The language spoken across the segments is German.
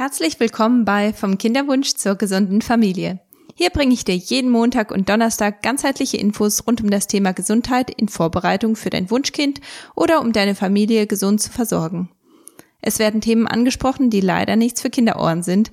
Herzlich willkommen bei Vom Kinderwunsch zur gesunden Familie. Hier bringe ich dir jeden Montag und Donnerstag ganzheitliche Infos rund um das Thema Gesundheit in Vorbereitung für dein Wunschkind oder um deine Familie gesund zu versorgen. Es werden Themen angesprochen, die leider nichts für Kinderohren sind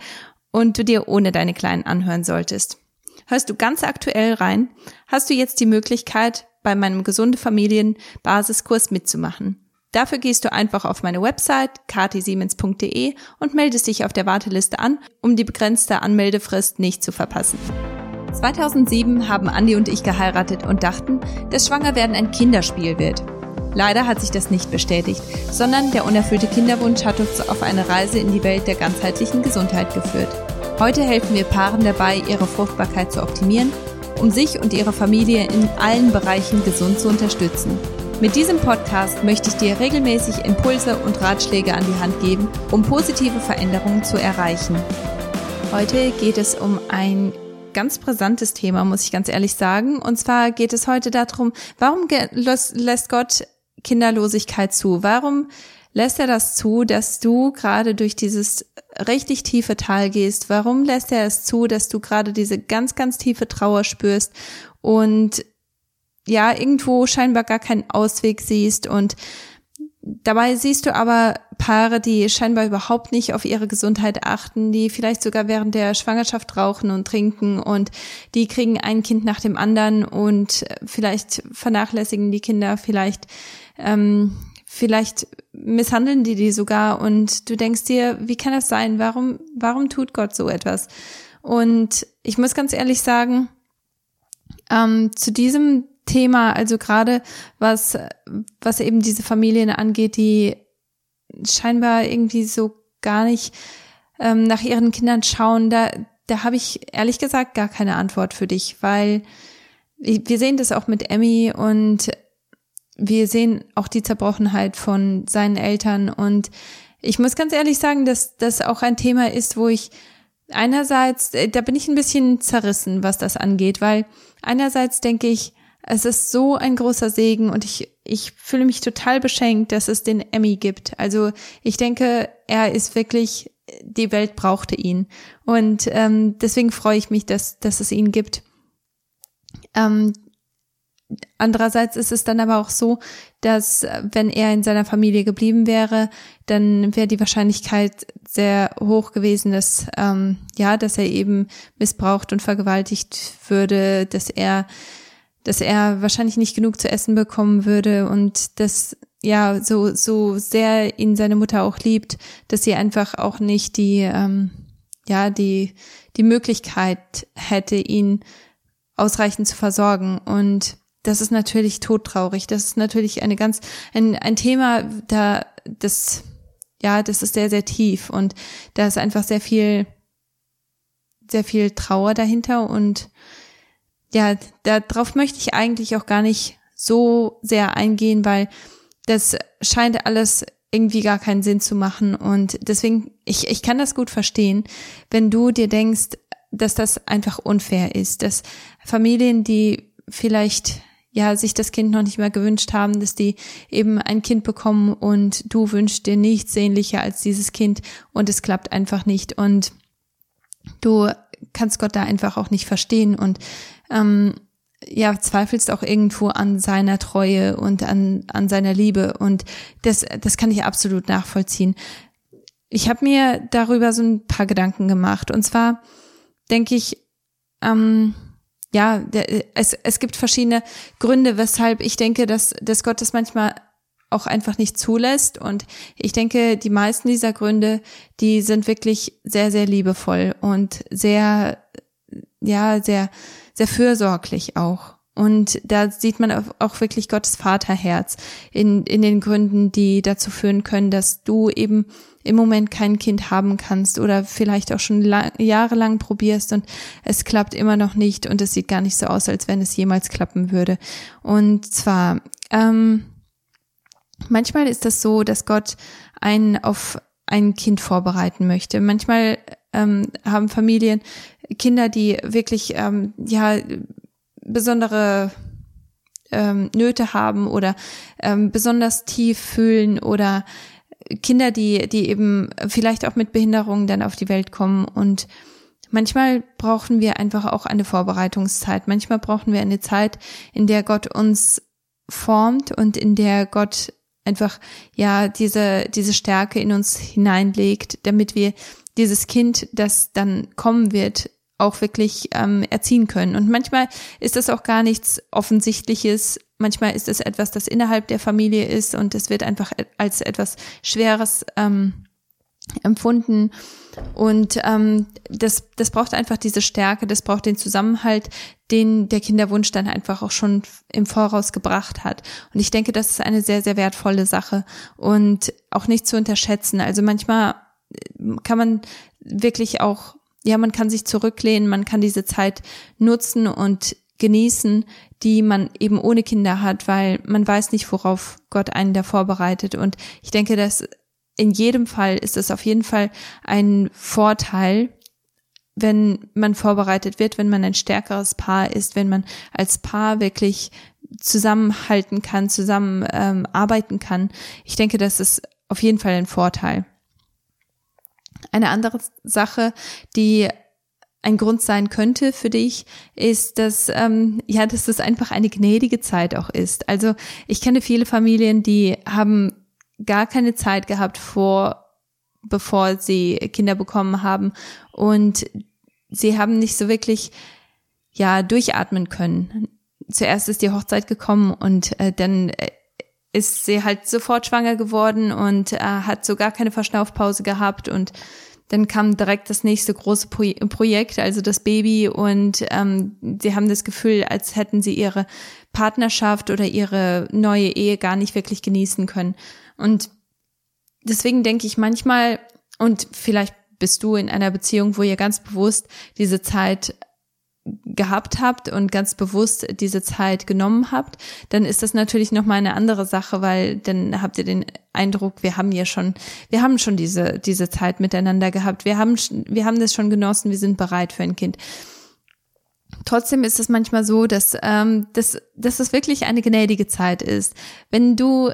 und du dir ohne deine Kleinen anhören solltest. Hörst du ganz aktuell rein, hast du jetzt die Möglichkeit, bei meinem gesunde Familien Basiskurs mitzumachen. Dafür gehst du einfach auf meine Website katisiemens.de und meldest dich auf der Warteliste an, um die begrenzte Anmeldefrist nicht zu verpassen. 2007 haben Andi und ich geheiratet und dachten, dass Schwangerwerden ein Kinderspiel wird. Leider hat sich das nicht bestätigt, sondern der unerfüllte Kinderwunsch hat uns auf eine Reise in die Welt der ganzheitlichen Gesundheit geführt. Heute helfen wir Paaren dabei, ihre Fruchtbarkeit zu optimieren, um sich und ihre Familie in allen Bereichen gesund zu unterstützen. Mit diesem Podcast möchte ich dir regelmäßig Impulse und Ratschläge an die Hand geben, um positive Veränderungen zu erreichen. Heute geht es um ein ganz brisantes Thema, muss ich ganz ehrlich sagen. Und zwar geht es heute darum, warum lässt Gott Kinderlosigkeit zu? Warum lässt er das zu, dass du gerade durch dieses richtig tiefe Tal gehst? Warum lässt er es zu, dass du gerade diese ganz, ganz tiefe Trauer spürst und ja, irgendwo scheinbar gar keinen Ausweg siehst und dabei siehst du aber Paare, die scheinbar überhaupt nicht auf ihre Gesundheit achten, die vielleicht sogar während der Schwangerschaft rauchen und trinken und die kriegen ein Kind nach dem anderen und vielleicht vernachlässigen die Kinder, vielleicht ähm, vielleicht misshandeln die die sogar und du denkst dir, wie kann das sein? Warum warum tut Gott so etwas? Und ich muss ganz ehrlich sagen, ähm, zu diesem Thema, also gerade was, was eben diese Familien angeht, die scheinbar irgendwie so gar nicht ähm, nach ihren Kindern schauen, da, da habe ich ehrlich gesagt gar keine Antwort für dich, weil wir sehen das auch mit Emmy und wir sehen auch die Zerbrochenheit von seinen Eltern. Und ich muss ganz ehrlich sagen, dass das auch ein Thema ist, wo ich einerseits, äh, da bin ich ein bisschen zerrissen, was das angeht, weil einerseits denke ich, es ist so ein großer Segen und ich, ich fühle mich total beschenkt, dass es den Emmy gibt. Also ich denke, er ist wirklich, die Welt brauchte ihn. Und ähm, deswegen freue ich mich, dass, dass es ihn gibt. Ähm, Andererseits ist es dann aber auch so, dass wenn er in seiner Familie geblieben wäre, dann wäre die Wahrscheinlichkeit sehr hoch gewesen, dass ähm, ja, dass er eben missbraucht und vergewaltigt würde, dass er dass er wahrscheinlich nicht genug zu essen bekommen würde und dass ja so so sehr ihn seine Mutter auch liebt, dass sie einfach auch nicht die ähm, ja die die Möglichkeit hätte, ihn ausreichend zu versorgen und das ist natürlich todtraurig. Das ist natürlich eine ganz ein ein Thema, da das ja das ist sehr sehr tief und da ist einfach sehr viel sehr viel Trauer dahinter und ja, darauf möchte ich eigentlich auch gar nicht so sehr eingehen, weil das scheint alles irgendwie gar keinen Sinn zu machen. Und deswegen, ich, ich kann das gut verstehen, wenn du dir denkst, dass das einfach unfair ist, dass Familien, die vielleicht ja sich das Kind noch nicht mehr gewünscht haben, dass die eben ein Kind bekommen und du wünschst dir nichts sehnlicher als dieses Kind und es klappt einfach nicht und du kannst Gott da einfach auch nicht verstehen und ähm, ja, zweifelst auch irgendwo an seiner Treue und an, an seiner Liebe. Und das, das kann ich absolut nachvollziehen. Ich habe mir darüber so ein paar Gedanken gemacht. Und zwar denke ich, ähm, ja, es, es gibt verschiedene Gründe, weshalb ich denke, dass, dass Gott das manchmal auch einfach nicht zulässt. Und ich denke, die meisten dieser Gründe, die sind wirklich sehr, sehr liebevoll und sehr, ja, sehr, sehr fürsorglich auch. Und da sieht man auch wirklich Gottes Vaterherz in, in den Gründen, die dazu führen können, dass du eben im Moment kein Kind haben kannst oder vielleicht auch schon lang, jahrelang probierst und es klappt immer noch nicht und es sieht gar nicht so aus, als wenn es jemals klappen würde. Und zwar, ähm, manchmal ist das so, dass Gott einen auf ein Kind vorbereiten möchte. Manchmal ähm, haben Familien Kinder, die wirklich ähm, ja besondere ähm, Nöte haben oder ähm, besonders tief fühlen oder Kinder, die, die eben vielleicht auch mit Behinderungen dann auf die Welt kommen und Manchmal brauchen wir einfach auch eine Vorbereitungszeit. Manchmal brauchen wir eine Zeit, in der Gott uns formt und in der Gott einfach ja diese diese Stärke in uns hineinlegt, damit wir dieses Kind, das dann kommen wird, auch wirklich ähm, erziehen können. Und manchmal ist das auch gar nichts Offensichtliches. Manchmal ist es etwas, das innerhalb der Familie ist und es wird einfach als etwas Schweres ähm, empfunden. Und ähm, das, das braucht einfach diese Stärke, das braucht den Zusammenhalt, den der Kinderwunsch dann einfach auch schon im Voraus gebracht hat. Und ich denke, das ist eine sehr, sehr wertvolle Sache und auch nicht zu unterschätzen. Also manchmal kann man wirklich auch ja, man kann sich zurücklehnen, man kann diese Zeit nutzen und genießen, die man eben ohne Kinder hat, weil man weiß nicht, worauf Gott einen da vorbereitet. Und ich denke, dass in jedem Fall ist es auf jeden Fall ein Vorteil, wenn man vorbereitet wird, wenn man ein stärkeres Paar ist, wenn man als Paar wirklich zusammenhalten kann, zusammen ähm, arbeiten kann. Ich denke, das ist auf jeden Fall ein Vorteil. Eine andere Sache, die ein Grund sein könnte für dich, ist, dass ähm, ja, dass es einfach eine gnädige Zeit auch ist. Also ich kenne viele Familien, die haben gar keine Zeit gehabt vor, bevor sie Kinder bekommen haben und sie haben nicht so wirklich ja durchatmen können. Zuerst ist die Hochzeit gekommen und äh, dann äh, ist sie halt sofort schwanger geworden und äh, hat so gar keine Verschnaufpause gehabt und dann kam direkt das nächste große Pro Projekt, also das Baby und ähm, sie haben das Gefühl, als hätten sie ihre Partnerschaft oder ihre neue Ehe gar nicht wirklich genießen können. Und deswegen denke ich manchmal, und vielleicht bist du in einer Beziehung, wo ihr ganz bewusst diese Zeit gehabt habt und ganz bewusst diese Zeit genommen habt, dann ist das natürlich noch mal eine andere Sache, weil dann habt ihr den Eindruck, wir haben ja schon, wir haben schon diese diese Zeit miteinander gehabt, wir haben wir haben das schon genossen, wir sind bereit für ein Kind. Trotzdem ist es manchmal so, dass ähm, dass dass es wirklich eine gnädige Zeit ist, wenn du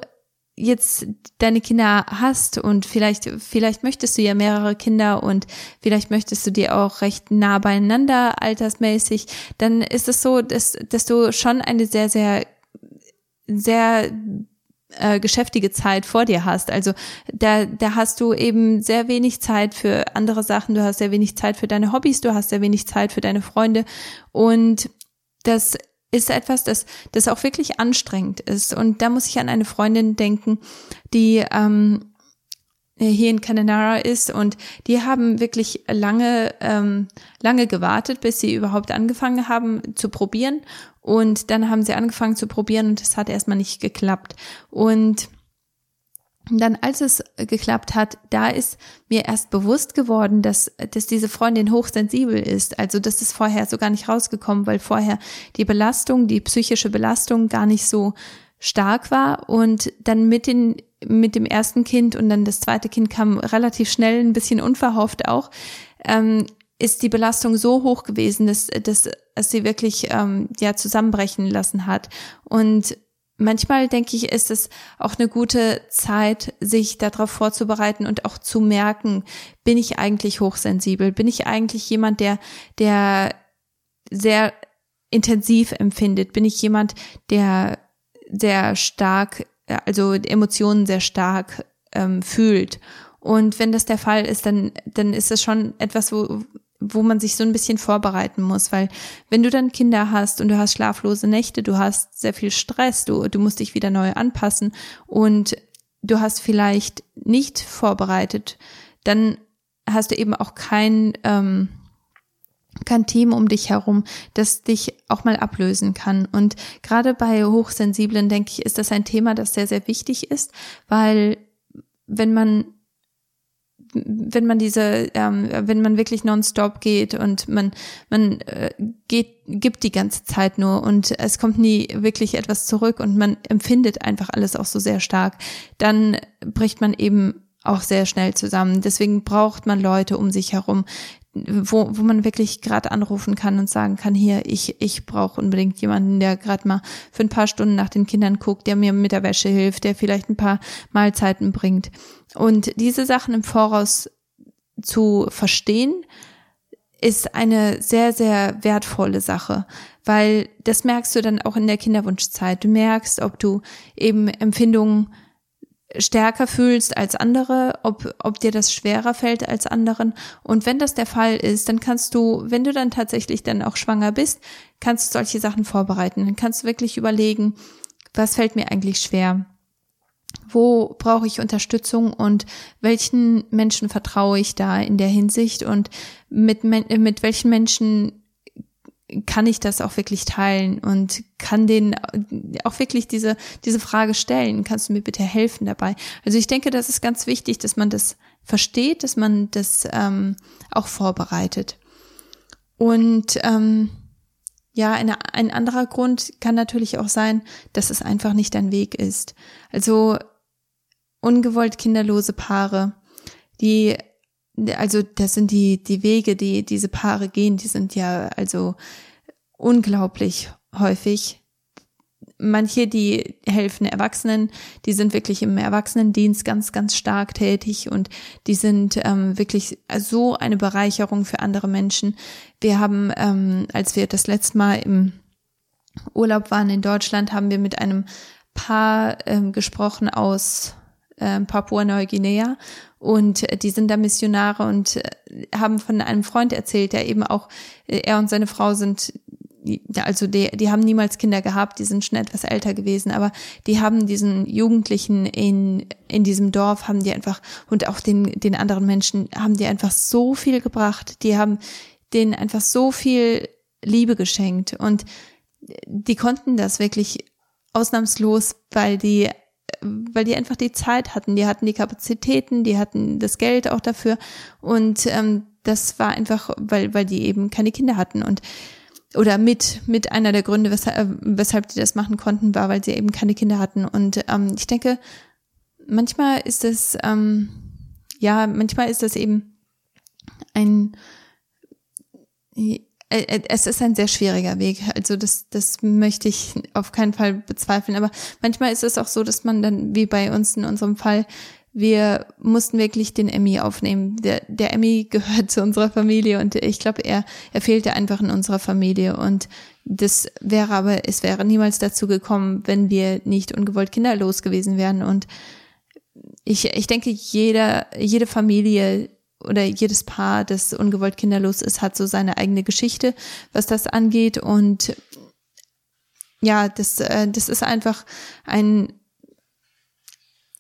jetzt deine Kinder hast und vielleicht, vielleicht möchtest du ja mehrere Kinder und vielleicht möchtest du dir auch recht nah beieinander altersmäßig, dann ist es so, dass, dass du schon eine sehr, sehr, sehr äh, geschäftige Zeit vor dir hast. Also da, da hast du eben sehr wenig Zeit für andere Sachen, du hast sehr wenig Zeit für deine Hobbys, du hast sehr wenig Zeit für deine Freunde und das ist etwas, das, das auch wirklich anstrengend ist. Und da muss ich an eine Freundin denken, die ähm, hier in Cananara ist und die haben wirklich lange, ähm, lange gewartet, bis sie überhaupt angefangen haben zu probieren. Und dann haben sie angefangen zu probieren und es hat erstmal nicht geklappt. Und und dann, als es geklappt hat, da ist mir erst bewusst geworden, dass, dass diese Freundin hochsensibel ist. Also das ist vorher so gar nicht rausgekommen, weil vorher die Belastung, die psychische Belastung gar nicht so stark war. Und dann mit, den, mit dem ersten Kind und dann das zweite Kind kam relativ schnell, ein bisschen unverhofft auch, ähm, ist die Belastung so hoch gewesen, dass, dass es sie wirklich ähm, ja zusammenbrechen lassen hat. Und manchmal denke ich, ist es auch eine gute Zeit, sich darauf vorzubereiten und auch zu merken, bin ich eigentlich hochsensibel? Bin ich eigentlich jemand, der, der sehr intensiv empfindet? Bin ich jemand, der sehr stark, also Emotionen sehr stark ähm, fühlt? Und wenn das der Fall ist, dann, dann ist es schon etwas, wo, wo man sich so ein bisschen vorbereiten muss, weil wenn du dann Kinder hast und du hast schlaflose Nächte, du hast sehr viel Stress, du, du musst dich wieder neu anpassen und du hast vielleicht nicht vorbereitet, dann hast du eben auch kein, ähm, kein Team um dich herum, das dich auch mal ablösen kann. Und gerade bei Hochsensiblen, denke ich, ist das ein Thema, das sehr, sehr wichtig ist, weil wenn man wenn man diese, ähm, wenn man wirklich nonstop geht und man, man äh, geht, gibt die ganze Zeit nur und es kommt nie wirklich etwas zurück und man empfindet einfach alles auch so sehr stark, dann bricht man eben auch sehr schnell zusammen. Deswegen braucht man Leute um sich herum, wo, wo man wirklich gerade anrufen kann und sagen kann, hier, ich, ich brauche unbedingt jemanden, der gerade mal für ein paar Stunden nach den Kindern guckt, der mir mit der Wäsche hilft, der vielleicht ein paar Mahlzeiten bringt. Und diese Sachen im Voraus zu verstehen, ist eine sehr, sehr wertvolle Sache, weil das merkst du dann auch in der Kinderwunschzeit. Du merkst, ob du eben Empfindungen stärker fühlst als andere, ob, ob dir das schwerer fällt als anderen. Und wenn das der Fall ist, dann kannst du, wenn du dann tatsächlich dann auch schwanger bist, kannst du solche Sachen vorbereiten. Dann kannst du wirklich überlegen, was fällt mir eigentlich schwer? Wo brauche ich Unterstützung und welchen Menschen vertraue ich da in der Hinsicht und mit, mit welchen Menschen kann ich das auch wirklich teilen und kann denen auch wirklich diese, diese Frage stellen. Kannst du mir bitte helfen dabei? Also ich denke, das ist ganz wichtig, dass man das versteht, dass man das ähm, auch vorbereitet. Und ähm, ja, eine, ein anderer Grund kann natürlich auch sein, dass es einfach nicht dein Weg ist. Also ungewollt kinderlose Paare, die also das sind die, die Wege, die diese Paare gehen, die sind ja also unglaublich häufig. Manche, die helfen Erwachsenen, die sind wirklich im Erwachsenendienst ganz, ganz stark tätig und die sind ähm, wirklich so eine Bereicherung für andere Menschen. Wir haben, ähm, als wir das letzte Mal im Urlaub waren in Deutschland, haben wir mit einem Paar ähm, gesprochen aus äh, Papua-Neuguinea. Und die sind da Missionare und äh, haben von einem Freund erzählt, der eben auch, äh, er und seine Frau sind also die, die haben niemals Kinder gehabt, die sind schon etwas älter gewesen, aber die haben diesen Jugendlichen in, in diesem Dorf, haben die einfach, und auch den, den anderen Menschen, haben die einfach so viel gebracht, die haben denen einfach so viel Liebe geschenkt. Und die konnten das wirklich ausnahmslos, weil die weil die einfach die Zeit hatten, die hatten die Kapazitäten, die hatten das Geld auch dafür. Und ähm, das war einfach, weil weil die eben keine Kinder hatten. Und oder mit mit einer der Gründe, weshalb, weshalb die das machen konnten, war, weil sie eben keine Kinder hatten. Und ähm, ich denke, manchmal ist es ähm, ja manchmal ist das eben ein äh, äh, es ist ein sehr schwieriger Weg. Also das, das möchte ich auf keinen Fall bezweifeln. Aber manchmal ist es auch so, dass man dann, wie bei uns in unserem Fall, wir mussten wirklich den Emmy aufnehmen. Der, der Emmy gehört zu unserer Familie und ich glaube, er, er fehlte einfach in unserer Familie. Und das wäre aber, es wäre niemals dazu gekommen, wenn wir nicht ungewollt kinderlos gewesen wären. Und ich, ich denke, jeder, jede Familie oder jedes Paar, das ungewollt kinderlos ist, hat so seine eigene Geschichte, was das angeht. Und ja, das, äh, das ist einfach ein,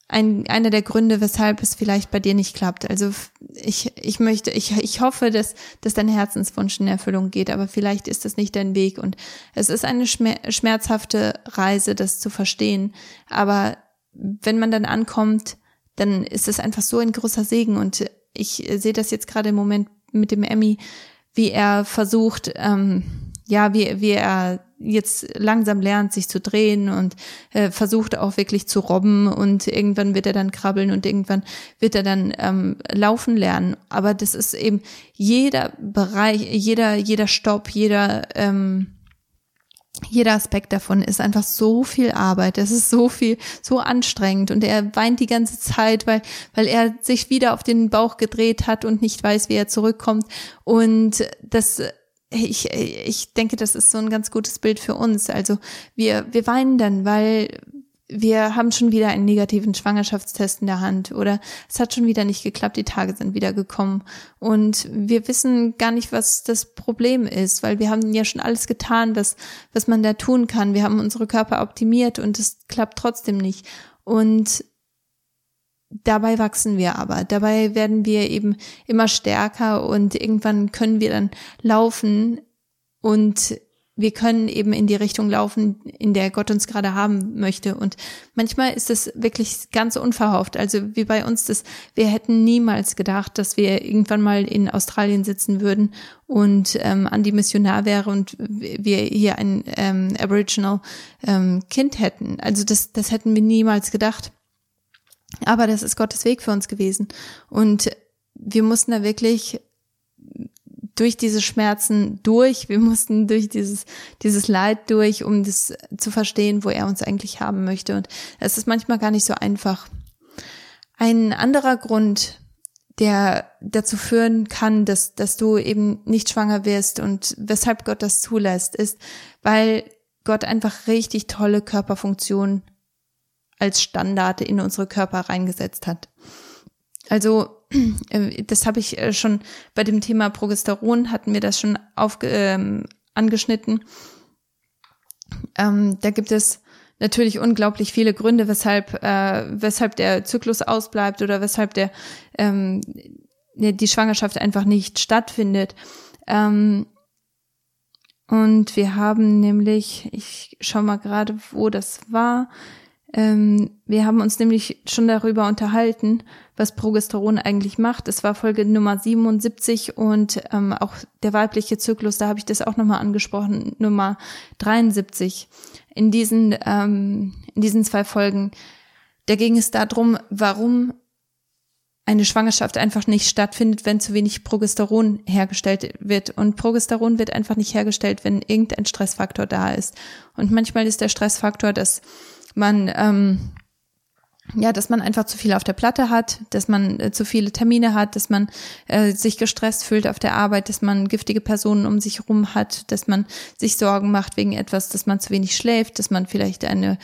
ein, einer der Gründe, weshalb es vielleicht bei dir nicht klappt. Also ich, ich möchte, ich, ich hoffe, dass, dass dein Herzenswunsch in Erfüllung geht, aber vielleicht ist das nicht dein Weg und es ist eine schmerzhafte Reise, das zu verstehen. Aber wenn man dann ankommt, dann ist es einfach so ein großer Segen und ich sehe das jetzt gerade im Moment mit dem Emmy, wie er versucht, ähm, ja, wie, wie er jetzt langsam lernt, sich zu drehen und äh, versucht auch wirklich zu robben und irgendwann wird er dann krabbeln und irgendwann wird er dann ähm, laufen lernen. Aber das ist eben jeder Bereich, jeder, jeder Stopp, jeder ähm, jeder Aspekt davon ist einfach so viel Arbeit. Es ist so viel, so anstrengend und er weint die ganze Zeit, weil, weil er sich wieder auf den Bauch gedreht hat und nicht weiß, wie er zurückkommt. Und das, ich, ich denke, das ist so ein ganz gutes Bild für uns. Also wir, wir weinen dann, weil wir haben schon wieder einen negativen Schwangerschaftstest in der Hand oder es hat schon wieder nicht geklappt, die Tage sind wieder gekommen und wir wissen gar nicht, was das Problem ist, weil wir haben ja schon alles getan, was, was man da tun kann. Wir haben unsere Körper optimiert und es klappt trotzdem nicht. Und dabei wachsen wir aber. Dabei werden wir eben immer stärker und irgendwann können wir dann laufen und wir können eben in die Richtung laufen, in der Gott uns gerade haben möchte. Und manchmal ist es wirklich ganz unverhofft. Also wie bei uns das, wir hätten niemals gedacht, dass wir irgendwann mal in Australien sitzen würden und ähm, an die Missionar wäre und wir hier ein ähm, Aboriginal ähm, Kind hätten. Also das, das hätten wir niemals gedacht. Aber das ist Gottes Weg für uns gewesen. Und wir mussten da wirklich durch diese Schmerzen durch. Wir mussten durch dieses, dieses Leid durch, um das zu verstehen, wo er uns eigentlich haben möchte. Und es ist manchmal gar nicht so einfach. Ein anderer Grund, der dazu führen kann, dass, dass du eben nicht schwanger wirst und weshalb Gott das zulässt, ist, weil Gott einfach richtig tolle Körperfunktionen als Standarte in unsere Körper reingesetzt hat. Also das habe ich äh, schon bei dem Thema Progesteron hatten wir das schon aufge, ähm, angeschnitten. Ähm, da gibt es natürlich unglaublich viele Gründe, weshalb äh, weshalb der Zyklus ausbleibt oder weshalb der ähm, die Schwangerschaft einfach nicht stattfindet. Ähm, und wir haben nämlich, ich schau mal gerade, wo das war. Ähm, wir haben uns nämlich schon darüber unterhalten, was Progesteron eigentlich macht. Es war Folge Nummer 77 und ähm, auch der weibliche Zyklus, da habe ich das auch nochmal angesprochen, Nummer 73. In diesen, ähm, in diesen zwei Folgen, da ging es darum, warum eine Schwangerschaft einfach nicht stattfindet, wenn zu wenig Progesteron hergestellt wird. Und Progesteron wird einfach nicht hergestellt, wenn irgendein Stressfaktor da ist. Und manchmal ist der Stressfaktor, dass man ähm, ja, dass man einfach zu viel auf der Platte hat, dass man äh, zu viele Termine hat, dass man äh, sich gestresst fühlt auf der Arbeit, dass man giftige Personen um sich herum hat, dass man sich Sorgen macht wegen etwas, dass man zu wenig schläft, dass man vielleicht eine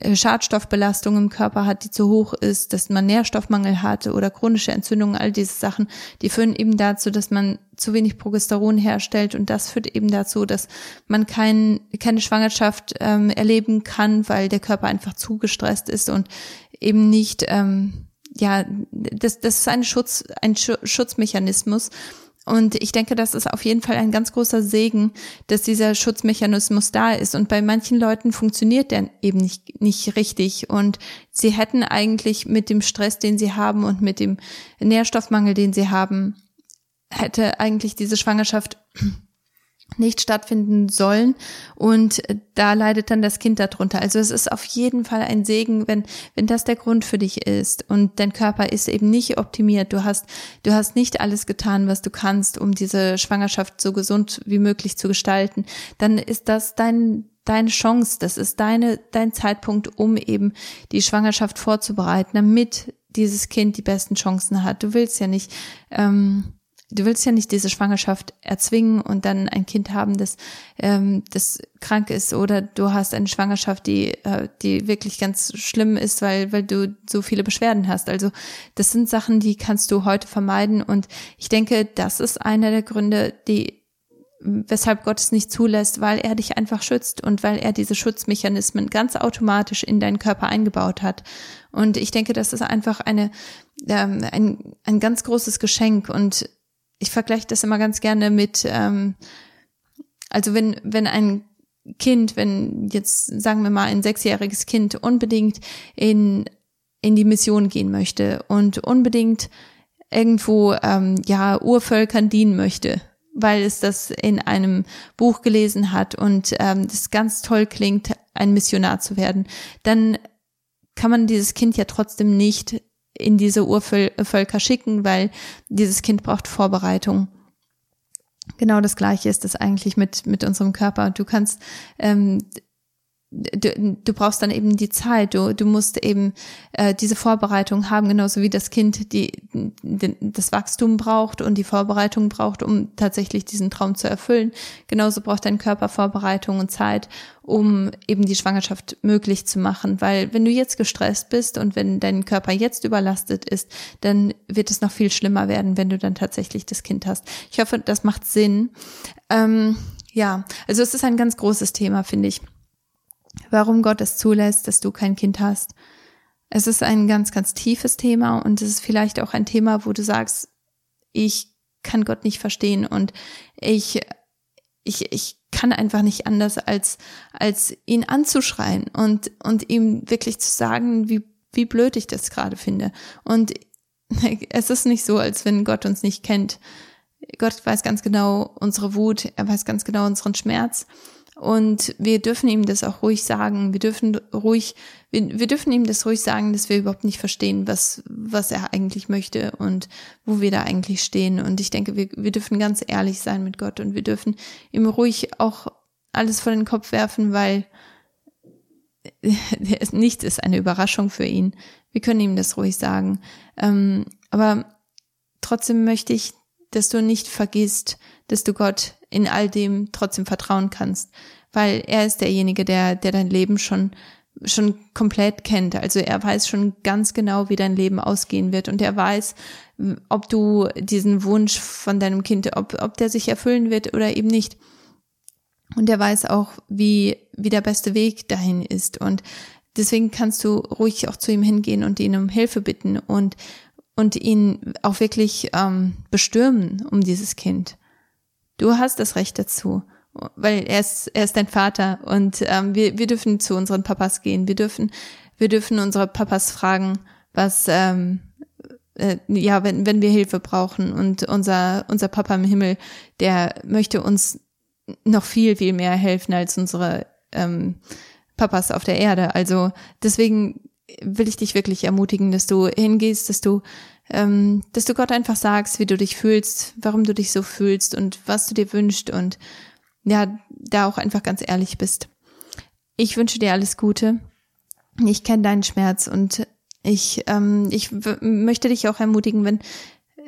äh, Schadstoffbelastung im Körper hat, die zu hoch ist, dass man Nährstoffmangel hat oder chronische Entzündungen, all diese Sachen, die führen eben dazu, dass man zu wenig Progesteron herstellt und das führt eben dazu, dass man kein, keine Schwangerschaft ähm, erleben kann, weil der Körper einfach zu gestresst ist und eben nicht, ähm, ja, das, das ist ein Schutz, ein Schutzmechanismus. Und ich denke, das ist auf jeden Fall ein ganz großer Segen, dass dieser Schutzmechanismus da ist. Und bei manchen Leuten funktioniert der eben nicht, nicht richtig. Und sie hätten eigentlich mit dem Stress, den sie haben und mit dem Nährstoffmangel, den sie haben, hätte eigentlich diese Schwangerschaft nicht stattfinden sollen und da leidet dann das Kind darunter. Also es ist auf jeden Fall ein Segen, wenn wenn das der Grund für dich ist und dein Körper ist eben nicht optimiert. Du hast du hast nicht alles getan, was du kannst, um diese Schwangerschaft so gesund wie möglich zu gestalten. Dann ist das dein deine Chance, das ist deine dein Zeitpunkt, um eben die Schwangerschaft vorzubereiten, damit dieses Kind die besten Chancen hat. Du willst ja nicht ähm, du willst ja nicht diese Schwangerschaft erzwingen und dann ein Kind haben, das, ähm, das krank ist oder du hast eine Schwangerschaft, die, äh, die wirklich ganz schlimm ist, weil, weil du so viele Beschwerden hast. Also das sind Sachen, die kannst du heute vermeiden und ich denke, das ist einer der Gründe, die weshalb Gott es nicht zulässt, weil er dich einfach schützt und weil er diese Schutzmechanismen ganz automatisch in deinen Körper eingebaut hat. Und ich denke, das ist einfach eine, ähm, ein, ein ganz großes Geschenk und ich vergleiche das immer ganz gerne mit, ähm, also wenn, wenn ein Kind, wenn jetzt sagen wir mal ein sechsjähriges Kind unbedingt in, in die Mission gehen möchte und unbedingt irgendwo ähm, ja Urvölkern dienen möchte, weil es das in einem Buch gelesen hat und ähm, das ganz toll klingt, ein Missionar zu werden, dann kann man dieses Kind ja trotzdem nicht in diese Urvölker schicken, weil dieses Kind braucht Vorbereitung. Genau das Gleiche ist es eigentlich mit, mit unserem Körper. Du kannst ähm, du, du brauchst dann eben die Zeit, du, du musst eben äh, diese Vorbereitung haben, genauso wie das Kind die, die, das Wachstum braucht und die Vorbereitung braucht, um tatsächlich diesen Traum zu erfüllen. Genauso braucht dein Körper Vorbereitung und Zeit, um eben die Schwangerschaft möglich zu machen. Weil wenn du jetzt gestresst bist und wenn dein Körper jetzt überlastet ist, dann wird es noch viel schlimmer werden, wenn du dann tatsächlich das Kind hast. Ich hoffe, das macht Sinn. Ähm, ja, also es ist ein ganz großes Thema, finde ich warum Gott es zulässt, dass du kein Kind hast. Es ist ein ganz, ganz tiefes Thema und es ist vielleicht auch ein Thema, wo du sagst, ich kann Gott nicht verstehen und ich, ich, ich kann einfach nicht anders als, als ihn anzuschreien und, und ihm wirklich zu sagen, wie, wie blöd ich das gerade finde. Und es ist nicht so, als wenn Gott uns nicht kennt. Gott weiß ganz genau unsere Wut, er weiß ganz genau unseren Schmerz Und wir dürfen ihm das auch ruhig sagen. Wir dürfen ruhig, wir, wir dürfen ihm das ruhig sagen, dass wir überhaupt nicht verstehen, was, was er eigentlich möchte und wo wir da eigentlich stehen. Und ich denke, wir, wir dürfen ganz ehrlich sein mit Gott und wir dürfen ihm ruhig auch alles vor den Kopf werfen, weil nichts ist eine Überraschung für ihn. Wir können ihm das ruhig sagen. Ähm, aber trotzdem möchte ich, dass du nicht vergisst, dass du Gott in all dem trotzdem vertrauen kannst, weil er ist derjenige, der, der dein Leben schon schon komplett kennt. Also er weiß schon ganz genau, wie dein Leben ausgehen wird und er weiß, ob du diesen Wunsch von deinem Kind, ob, ob der sich erfüllen wird oder eben nicht. Und er weiß auch, wie, wie der beste Weg dahin ist. Und deswegen kannst du ruhig auch zu ihm hingehen und ihn um Hilfe bitten und, und ihn auch wirklich ähm, bestürmen um dieses Kind. Du hast das Recht dazu, weil er ist, er ist dein Vater und ähm, wir, wir dürfen zu unseren Papas gehen. Wir dürfen, wir dürfen unsere Papas fragen, was, ähm, äh, ja, wenn, wenn wir Hilfe brauchen. Und unser, unser Papa im Himmel, der möchte uns noch viel, viel mehr helfen als unsere ähm, Papas auf der Erde. Also deswegen will ich dich wirklich ermutigen, dass du hingehst, dass du ähm, dass du Gott einfach sagst, wie du dich fühlst, warum du dich so fühlst und was du dir wünschst und ja, da auch einfach ganz ehrlich bist. Ich wünsche dir alles Gute. Ich kenne deinen Schmerz und ich, ähm, ich möchte dich auch ermutigen, wenn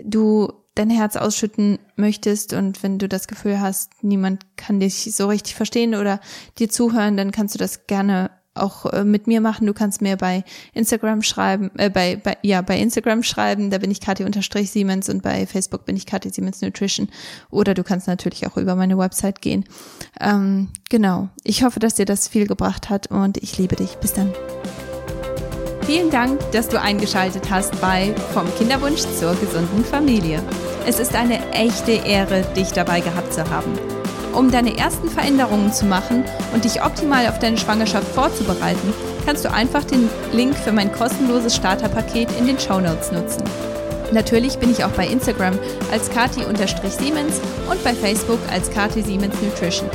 du dein Herz ausschütten möchtest und wenn du das Gefühl hast, niemand kann dich so richtig verstehen oder dir zuhören, dann kannst du das gerne auch äh, mit mir machen. Du kannst mir bei Instagram schreiben, äh, bei, bei ja bei Instagram schreiben. Da bin ich Kathi unterstrich Siemens und bei Facebook bin ich Kathi Siemens Nutrition. Oder du kannst natürlich auch über meine Website gehen. Ähm, genau. Ich hoffe, dass dir das viel gebracht hat und ich liebe dich. Bis dann. Vielen Dank, dass du eingeschaltet hast bei Vom Kinderwunsch zur gesunden Familie. Es ist eine echte Ehre, dich dabei gehabt zu haben. Um deine ersten Veränderungen zu machen und dich optimal auf deine Schwangerschaft vorzubereiten, kannst du einfach den Link für mein kostenloses Starterpaket in den Show Notes nutzen. Natürlich bin ich auch bei Instagram als kati-siemens und bei Facebook als kati Siemens Nutrition.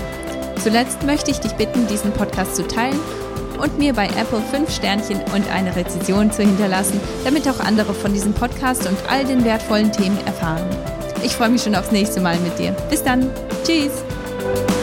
Zuletzt möchte ich dich bitten, diesen Podcast zu teilen und mir bei Apple 5 Sternchen und eine Rezension zu hinterlassen, damit auch andere von diesem Podcast und all den wertvollen Themen erfahren. Ich freue mich schon aufs nächste Mal mit dir. Bis dann. Tschüss. Bye.